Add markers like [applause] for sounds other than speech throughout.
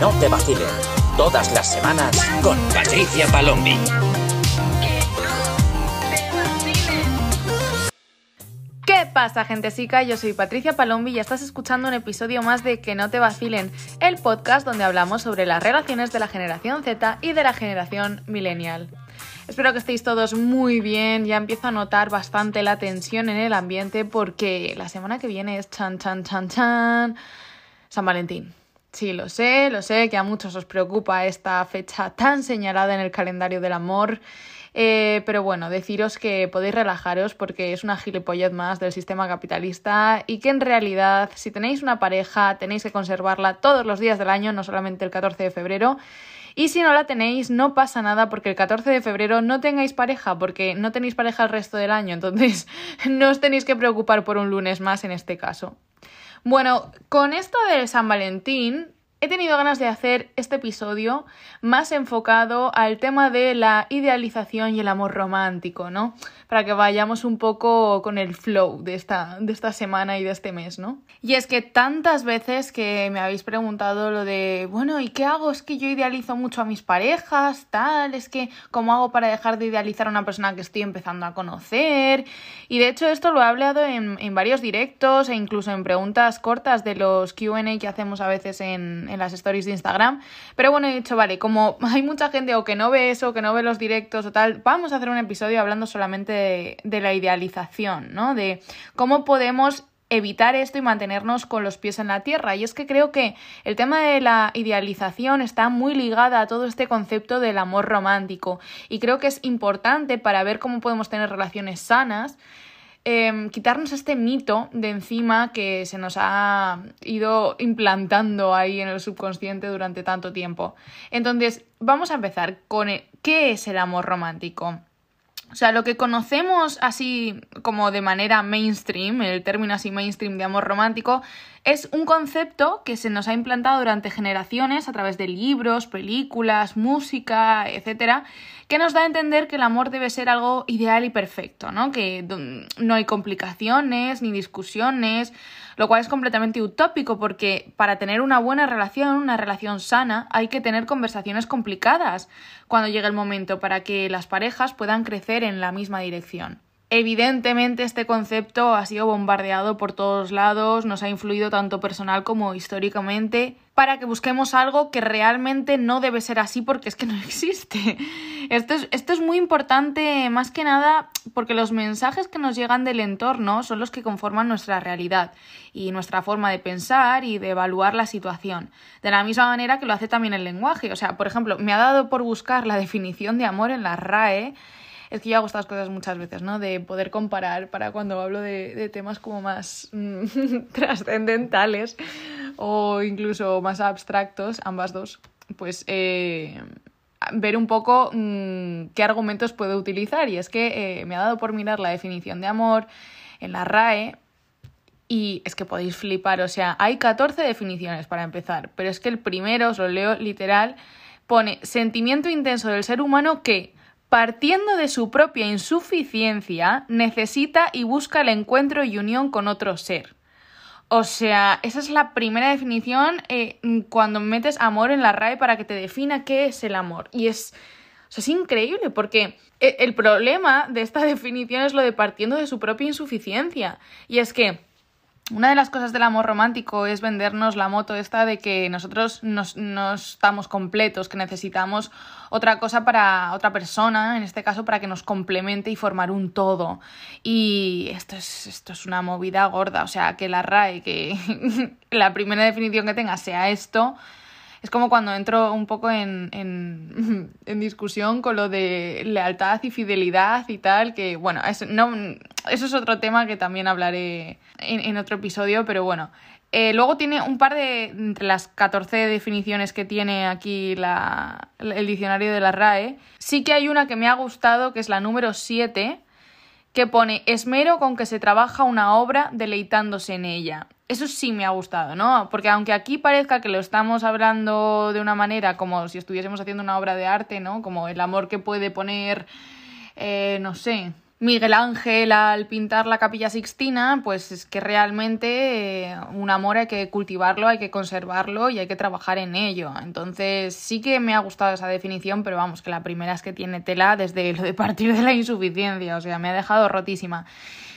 no te vacilen. Todas las semanas con Patricia Palombi. ¿Qué pasa, gentesica? Yo soy Patricia Palombi y estás escuchando un episodio más de Que no te vacilen, el podcast donde hablamos sobre las relaciones de la generación Z y de la generación millennial. Espero que estéis todos muy bien, ya empiezo a notar bastante la tensión en el ambiente porque la semana que viene es chan chan chan chan San Valentín. Sí, lo sé, lo sé que a muchos os preocupa esta fecha tan señalada en el calendario del amor. Eh, pero bueno, deciros que podéis relajaros porque es una gilipollez más del sistema capitalista y que en realidad si tenéis una pareja tenéis que conservarla todos los días del año, no solamente el 14 de febrero. Y si no la tenéis, no pasa nada porque el 14 de febrero no tengáis pareja, porque no tenéis pareja el resto del año, entonces [laughs] no os tenéis que preocupar por un lunes más en este caso. Bueno, con esto de San Valentín, he tenido ganas de hacer este episodio más enfocado al tema de la idealización y el amor romántico, ¿no? Para que vayamos un poco con el flow de esta, de esta semana y de este mes, ¿no? Y es que tantas veces que me habéis preguntado lo de, bueno, ¿y qué hago? Es que yo idealizo mucho a mis parejas, tal, es que ¿cómo hago para dejar de idealizar a una persona que estoy empezando a conocer? Y de hecho esto lo he hablado en, en varios directos e incluso en preguntas cortas de los QA que hacemos a veces en, en las stories de Instagram. Pero bueno, he dicho, vale, como [laughs] hay mucha gente o que no ve eso, que no ve los directos o tal, vamos a hacer un episodio hablando solamente de, de la idealización, ¿no? De cómo podemos evitar esto y mantenernos con los pies en la tierra. Y es que creo que el tema de la idealización está muy ligada a todo este concepto del amor romántico. Y creo que es importante para ver cómo podemos tener relaciones sanas Em, quitarnos este mito de encima que se nos ha ido implantando ahí en el subconsciente durante tanto tiempo. Entonces, vamos a empezar con qué es el amor romántico. O sea, lo que conocemos así como de manera mainstream, el término así mainstream de amor romántico, es un concepto que se nos ha implantado durante generaciones a través de libros, películas, música, etcétera, que nos da a entender que el amor debe ser algo ideal y perfecto, ¿no? Que no hay complicaciones ni discusiones, lo cual es completamente utópico porque para tener una buena relación, una relación sana, hay que tener conversaciones complicadas cuando llegue el momento para que las parejas puedan crecer en la misma dirección. Evidentemente este concepto ha sido bombardeado por todos lados, nos ha influido tanto personal como históricamente, para que busquemos algo que realmente no debe ser así porque es que no [laughs] existe. Esto es, esto es muy importante más que nada porque los mensajes que nos llegan del entorno son los que conforman nuestra realidad y nuestra forma de pensar y de evaluar la situación. De la misma manera que lo hace también el lenguaje. O sea, por ejemplo, me ha dado por buscar la definición de amor en la RAE es que yo hago estas cosas muchas veces, ¿no? De poder comparar para cuando hablo de, temas como más mm, [laughs] trascendentales o incluso más abstractos, ambas dos, pues eh, ver un poco mm, qué argumentos puedo utilizar. Y es que eh, me ha dado por mirar la definición de amor en la RAE y es que podéis flipar, o sea, hay 14 definiciones para empezar, pero es que el primero, os lo leo literal, pone sentimiento intenso del ser humano que partiendo de su propia insuficiencia, necesita y busca el encuentro y unión con otro ser. O sea, esa es la primera definición eh, cuando metes amor en la RAE para que te defina qué es el amor. Y es, es increíble porque eh, el problema de esta [laughs] definición es lo de partiendo de su propia insuficiencia. Y es que una de las cosas del amor romántico es vendernos la moto esta de que nosotros no estamos completos, que necesitamos otra cosa para otra persona, en este caso para que nos complemente y formar un todo. Y esto es, esto es una movida gorda, o sea, que la RAE, que [laughs] la primera definición que tenga sea esto, es como cuando entro un poco en, en, [laughs] discusión con lo de lealtad y fidelidad y tal, que bueno, eso, no, eso es otro tema que también hablaré en, en otro episodio, pero bueno. Eh, luego tiene un par de, entre las 14 definiciones que tiene aquí la, el diccionario de la RAE, sí que hay una que me ha gustado, que es la número 7, que pone esmero con que se trabaja una obra deleitándose en ella. Eso sí me ha gustado, ¿no? Porque aunque aquí parezca que lo estamos hablando de una manera como si estuviésemos haciendo una obra de arte, ¿no? Como el amor que puede poner, eh, no sé, Miguel Ángel al pintar la capilla sixtina, pues es que realmente eh, un amor hay que cultivarlo, hay que conservarlo y hay que trabajar en ello. Entonces sí que me ha gustado esa definición, pero vamos, que la primera es que tiene tela desde lo de partir de la insuficiencia, o sea, me ha dejado rotísima.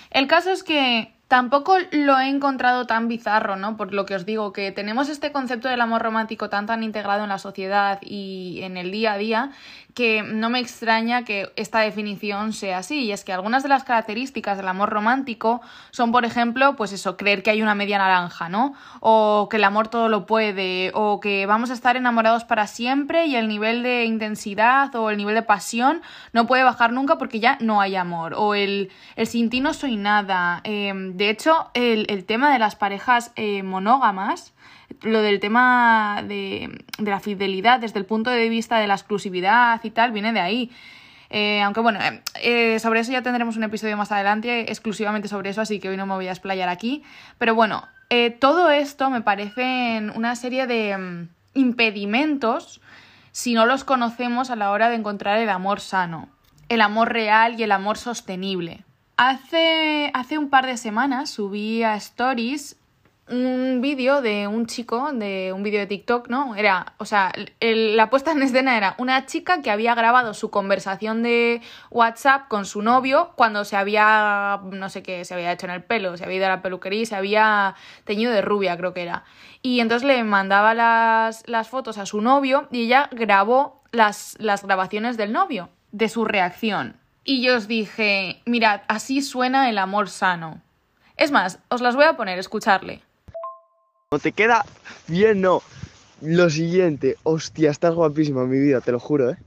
El caso es que Tampoco lo he encontrado tan bizarro, ¿no? Por lo que os digo, que tenemos este concepto del amor romántico tan tan integrado en la sociedad y en el día a día que no me extraña que esta definición sea así. Y es que algunas de las características del amor romántico son, por ejemplo, pues eso, creer que hay una media naranja, ¿no? O que el amor todo lo puede, o que vamos a estar enamorados para siempre y el nivel de intensidad o el nivel de pasión no puede bajar nunca porque ya no hay amor. O el, el sin ti no soy nada. Em, de hecho, el, tema de las parejas eh, monógamas lo del tema de, la fidelidad desde el punto de vista de la exclusividad y tal viene de ahí. Eh, aunque bueno, eh, eh, sobre eso ya tendremos un episodio más adelante exclusivamente sobre eso, así que hoy no me voy a explayar aquí. Pero bueno, todo esto me parecen una serie de mm, impedimentos si no los conocemos a la hora de encontrar el amor sano, el amor real y el amor sostenible. Hace, hace un par de semanas subí a Stories un vídeo de un chico, de un vídeo de TikTok, ¿no? Era, o sea, la puesta en escena era una chica que había grabado su conversación de WhatsApp con su novio cuando se había, no sé qué, se había hecho en el pelo, se había ido a la peluquería y se había teñido de rubia, creo que era. Y entonces le mandaba las, las fotos a su novio y ella grabó las, las grabaciones del novio, de su reacción. Y yo os dije, mirad, así suena el amor sano. Es más, os las voy a poner, escucharle. Te queda bien, no. Lo siguiente, hostia, estás guapísima, mi vida, te lo juro, ¿eh?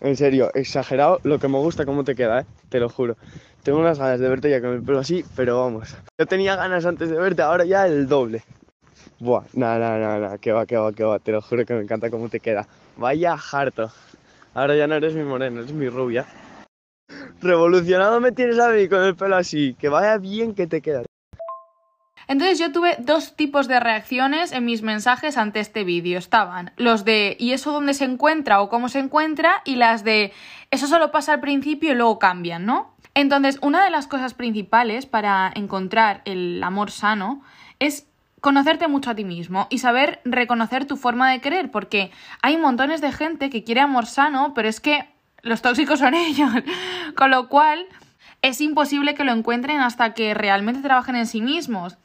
En serio, exagerado lo que me gusta cómo te queda, ¿eh? Te lo juro. Tengo unas ganas de verte ya con el pelo así, pero vamos. Yo tenía ganas antes de verte, ahora ya el doble. Buah, nada, nada, nada, nada, que va, que va, que va. Te lo juro que me encanta cómo te queda. Vaya harto. Ahora ya no eres mi morena, eres mi rubia. Revolucionado me tienes a mí con el pelo así. Que vaya bien que te queda. Entonces yo tuve dos tipos de reacciones en mis mensajes ante este vídeo. Estaban los de ¿y eso dónde se encuentra o cómo se encuentra? y las de eso solo pasa al principio y luego cambian, ¿no? Entonces, una de las cosas principales para encontrar el amor sano es conocerte mucho a ti mismo y saber reconocer tu forma de querer, porque hay montones de gente que quiere amor sano, pero es que los tóxicos son [laughs] ellos. Con lo cual, es imposible que lo encuentren hasta que realmente trabajen en sí mismos.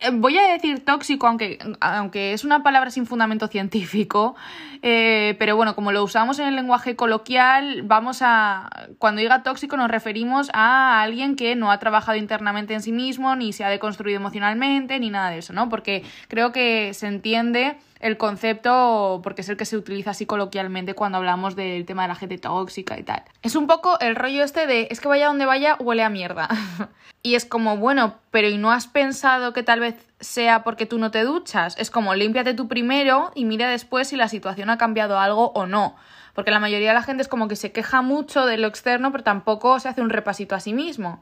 Eh, voy a decir tóxico, aunque, aunque es una palabra sin fundamento científico, eh, pero bueno, como lo usamos en el lenguaje coloquial, vamos a. Cuando diga tóxico, nos referimos a alguien que no ha trabajado internamente en sí mismo, ni se ha deconstruido emocionalmente, ni nada de eso, ¿no? Porque creo que se entiende el concepto porque es el que se utiliza así coloquialmente cuando hablamos del tema de la gente tóxica y tal. Es un poco el rollo este de es que vaya donde vaya huele a mierda. [laughs] y es como, bueno, pero ¿y no has pensado que tal vez sea porque tú no te duchas? Es como límpiate tú primero y mira después si la situación ha cambiado algo o no. Porque la mayoría de la gente es como que se queja mucho de lo externo, pero tampoco se hace un repasito a sí mismo.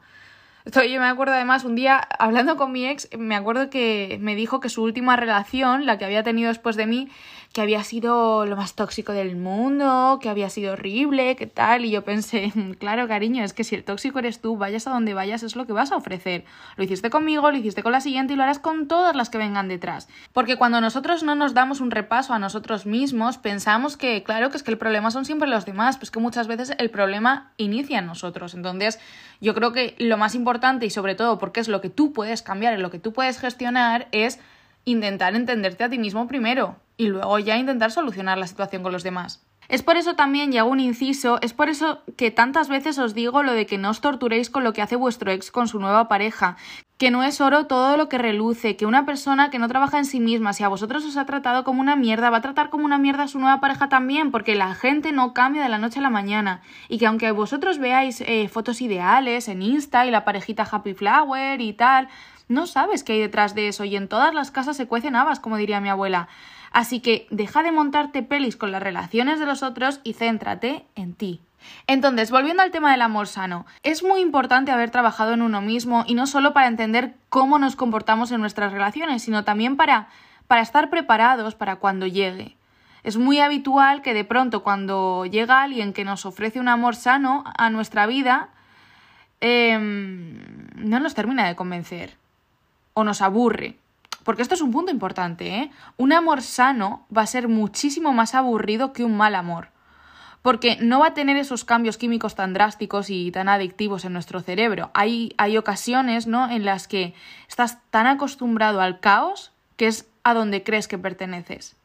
Yo me acuerdo además un día hablando con mi ex, me acuerdo que me dijo que su última relación, la que había tenido después de mí, que había sido lo más tóxico del mundo, que había sido horrible, que tal, y yo pensé, [laughs] claro, cariño, es que si el tóxico eres tú, vayas a donde vayas, es lo que vas a ofrecer. Lo hiciste conmigo, lo hiciste con la siguiente y lo harás con todas las que vengan detrás. Porque cuando nosotros no nos damos un repaso a nosotros mismos, pensamos que, claro, que es que el problema son siempre los demás, pues que muchas veces el problema inicia en nosotros. Entonces, yo creo que lo más importante y sobre todo porque es lo que tú puedes cambiar, y lo que tú puedes gestionar, es intentar entenderte a ti mismo primero y luego ya intentar solucionar la situación con los demás. Es por eso también, y hago un inciso, es por eso que tantas veces os digo lo de que no os torturéis con lo que hace vuestro ex con su nueva pareja, que no es oro todo lo que reluce, que una persona que no trabaja en sí misma, si a vosotros os ha tratado como una mierda, va a tratar como una mierda a su nueva pareja también, porque la gente no cambia de la noche a la mañana, y que aunque vosotros veáis eh, fotos ideales en Insta y la parejita Happy Flower y tal, no sabes qué hay detrás de eso, y en todas las casas se cuecen habas, como diría mi abuela. Así que deja de montarte pelis con las relaciones de los otros y céntrate en ti. Entonces, volviendo al tema del amor sano, es muy importante haber trabajado en uno mismo y no solo para entender cómo nos comportamos en nuestras relaciones, sino también para, para estar preparados para cuando llegue. Es muy habitual que de pronto cuando llega alguien que nos ofrece un amor sano a nuestra vida, em, no nos termina de convencer o nos aburre. Porque esto es un punto importante, ¿eh? Un amor sano va a ser muchísimo más aburrido que un mal amor. Porque no va a tener esos cambios químicos tan drásticos y tan adictivos en nuestro cerebro. Hay, hay ocasiones, ¿no? En las que estás tan acostumbrado al caos que es a donde crees que perteneces.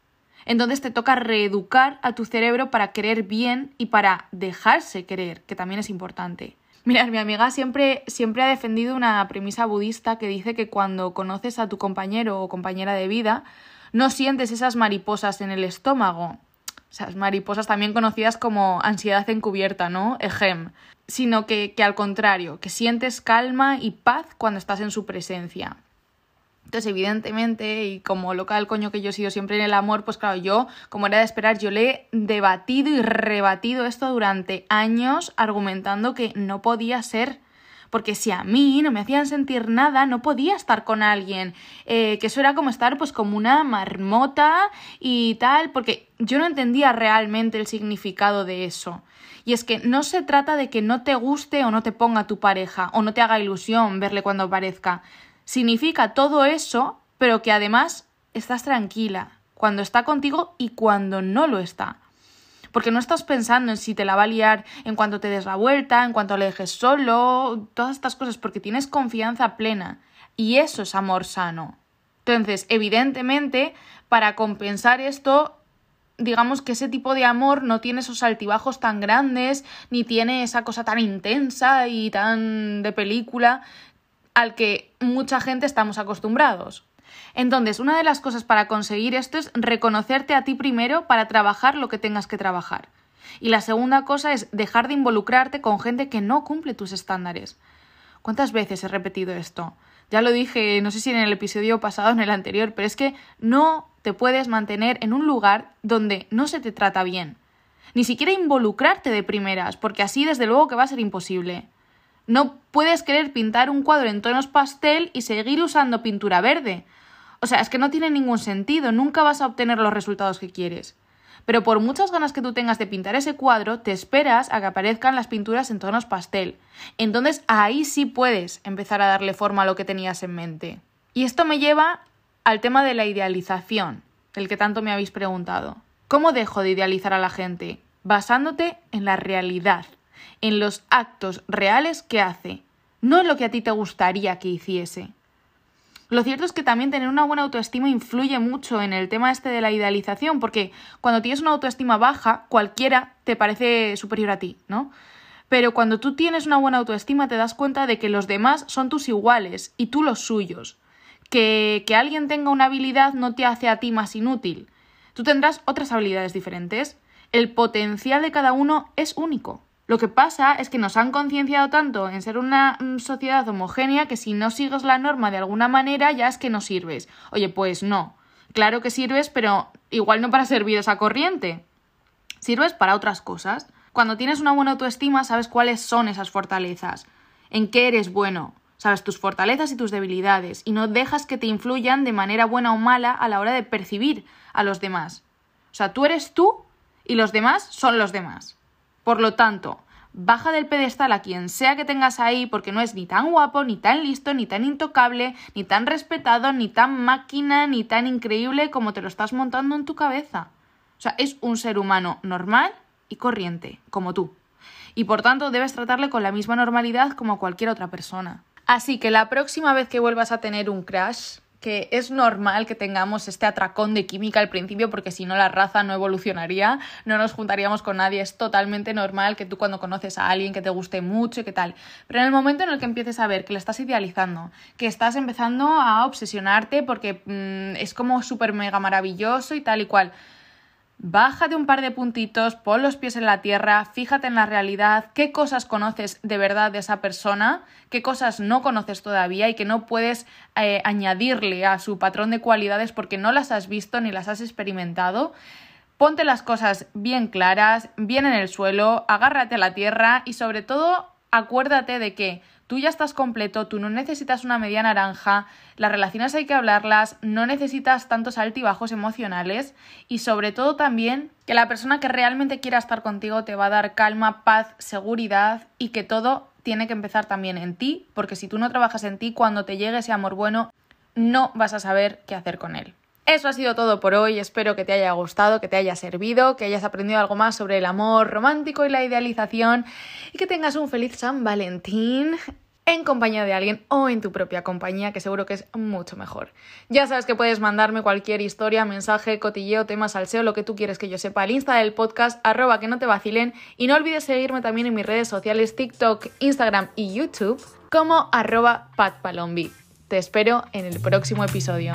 Entonces te toca reeducar a tu cerebro para querer bien y para dejarse querer, que también es importante. Mirad, mi amiga siempre, siempre ha defendido una premisa budista que dice que cuando conoces a tu compañero o compañera de vida, no sientes esas mariposas en el estómago. Esas mariposas también conocidas como ansiedad encubierta, ¿no? Ejem. Sino que, que al contrario, que sientes calma y paz cuando estás en su presencia. Entonces, evidentemente, y como loca del coño que yo he sido siempre en el amor, pues claro, yo, como era de esperar, yo le he debatido y rebatido esto durante años, argumentando que no podía ser. Porque si a mí no me hacían sentir nada, no podía estar con alguien. Eh, que eso era como estar pues como una marmota y tal, porque yo no entendía realmente el significado de eso. Y es que no se trata de que no te guste o no te ponga tu pareja, o no te haga ilusión verle cuando aparezca significa todo eso, pero que además estás tranquila cuando está contigo y cuando no lo está. Porque no estás pensando en si te la va a liar en cuanto te des la vuelta, en cuanto le dejes solo, todas estas cosas, porque tienes confianza plena. Y eso es amor sano. Entonces, evidentemente, para compensar esto, digamos que ese tipo de amor no tiene esos altibajos tan grandes, ni tiene esa cosa tan intensa y tan de película al que mucha gente estamos acostumbrados. Entonces, una de las cosas para conseguir esto es reconocerte a ti primero para trabajar lo que tengas que trabajar. Y la segunda cosa es dejar de involucrarte con gente que no cumple tus estándares. ¿Cuántas veces he repetido esto? Ya lo dije, no sé si en el episodio pasado o en el anterior, pero es que no te puedes mantener en un lugar donde no se te trata bien. Ni siquiera involucrarte de primeras, porque así desde luego que va a ser imposible. No puedes querer pintar un cuadro en tonos pastel y seguir usando pintura verde. O sea, es que no tiene ningún sentido, nunca vas a obtener los resultados que quieres. Pero por muchas ganas que tú tengas de pintar ese cuadro, te esperas a que aparezcan las pinturas en tonos pastel. Entonces ahí sí puedes empezar a darle forma a lo que tenías en mente. Y esto me lleva al tema de la idealización, del que tanto me habéis preguntado. ¿Cómo dejo de idealizar a la gente? Basándote en la realidad, en los actos reales que hace, no en lo que a ti te gustaría que hiciese. Lo cierto es que también tener una buena autoestima influye mucho en el tema este de la idealización, porque cuando tienes una autoestima baja, cualquiera te parece superior a ti, ¿no? Pero cuando tú tienes una buena autoestima te das cuenta de que los demás son tus iguales y tú los suyos. Que, que alguien tenga una habilidad no te hace a ti más inútil. Tú tendrás otras habilidades diferentes. El potencial de cada uno es único. Lo que pasa es que nos han concienciado tanto en ser una mm, sociedad homogénea que si no sigues la norma de alguna manera ya es que no sirves. Oye, pues no. Claro que sirves, pero igual no para servir esa corriente. Sirves para otras cosas. Cuando tienes una buena autoestima sabes cuáles son esas fortalezas, en qué eres bueno, sabes tus fortalezas y tus debilidades y no dejas que te influyan de manera buena o mala a la hora de percibir a los demás. O sea, tú eres tú y los demás son los demás. Por lo tanto, baja del pedestal a quien sea que tengas ahí porque no es ni tan guapo, ni tan listo, ni tan intocable, ni tan respetado, ni tan máquina, ni tan increíble como te lo estás montando en tu cabeza. O sea, es un ser humano normal y corriente, como tú. Y por tanto debes tratarle con la misma normalidad como a cualquier otra persona. Así que la próxima vez que vuelvas a tener un crash, que es normal que tengamos este atracón de química al principio porque si no la raza no evolucionaría, no nos juntaríamos con nadie, es totalmente normal que tú cuando conoces a alguien que te guste mucho y qué tal, pero en el momento en el que empieces a ver que le estás idealizando, que estás empezando a obsesionarte porque mm, es como súper mega maravilloso y tal y cual, Bájate un par de puntitos, pon los pies en la tierra, fíjate en la realidad, qué cosas conoces de verdad de esa persona, qué cosas no conoces todavía y que no puedes eh, añadirle a su patrón de cualidades porque no las has visto ni las has experimentado. Ponte las cosas bien claras, bien en el suelo, agárrate a la tierra y sobre todo acuérdate de que tú ya estás completo, tú no necesitas una media naranja, las relaciones hay que hablarlas, no necesitas tantos altibajos emocionales y sobre todo también que la persona que realmente quiera estar contigo te va a dar calma, paz, seguridad y que todo tiene que empezar también en ti, porque si tú no trabajas en ti, cuando te llegue ese amor bueno, no vas a saber qué hacer con él. Eso ha sido todo por hoy, espero que te haya gustado, que te haya servido, que hayas aprendido algo más sobre el amor romántico y la idealización y que tengas un feliz San Valentín en compañía de alguien o en tu propia compañía, que seguro que es mucho mejor. Ya sabes que puedes mandarme cualquier historia, mensaje, cotilleo, tema salseo, lo que tú quieres que yo sepa al Insta del podcast, arroba que no te vacilen, y no olvides seguirme también en mis redes sociales TikTok, Instagram y YouTube como arroba patpalombi. Te espero en el próximo episodio.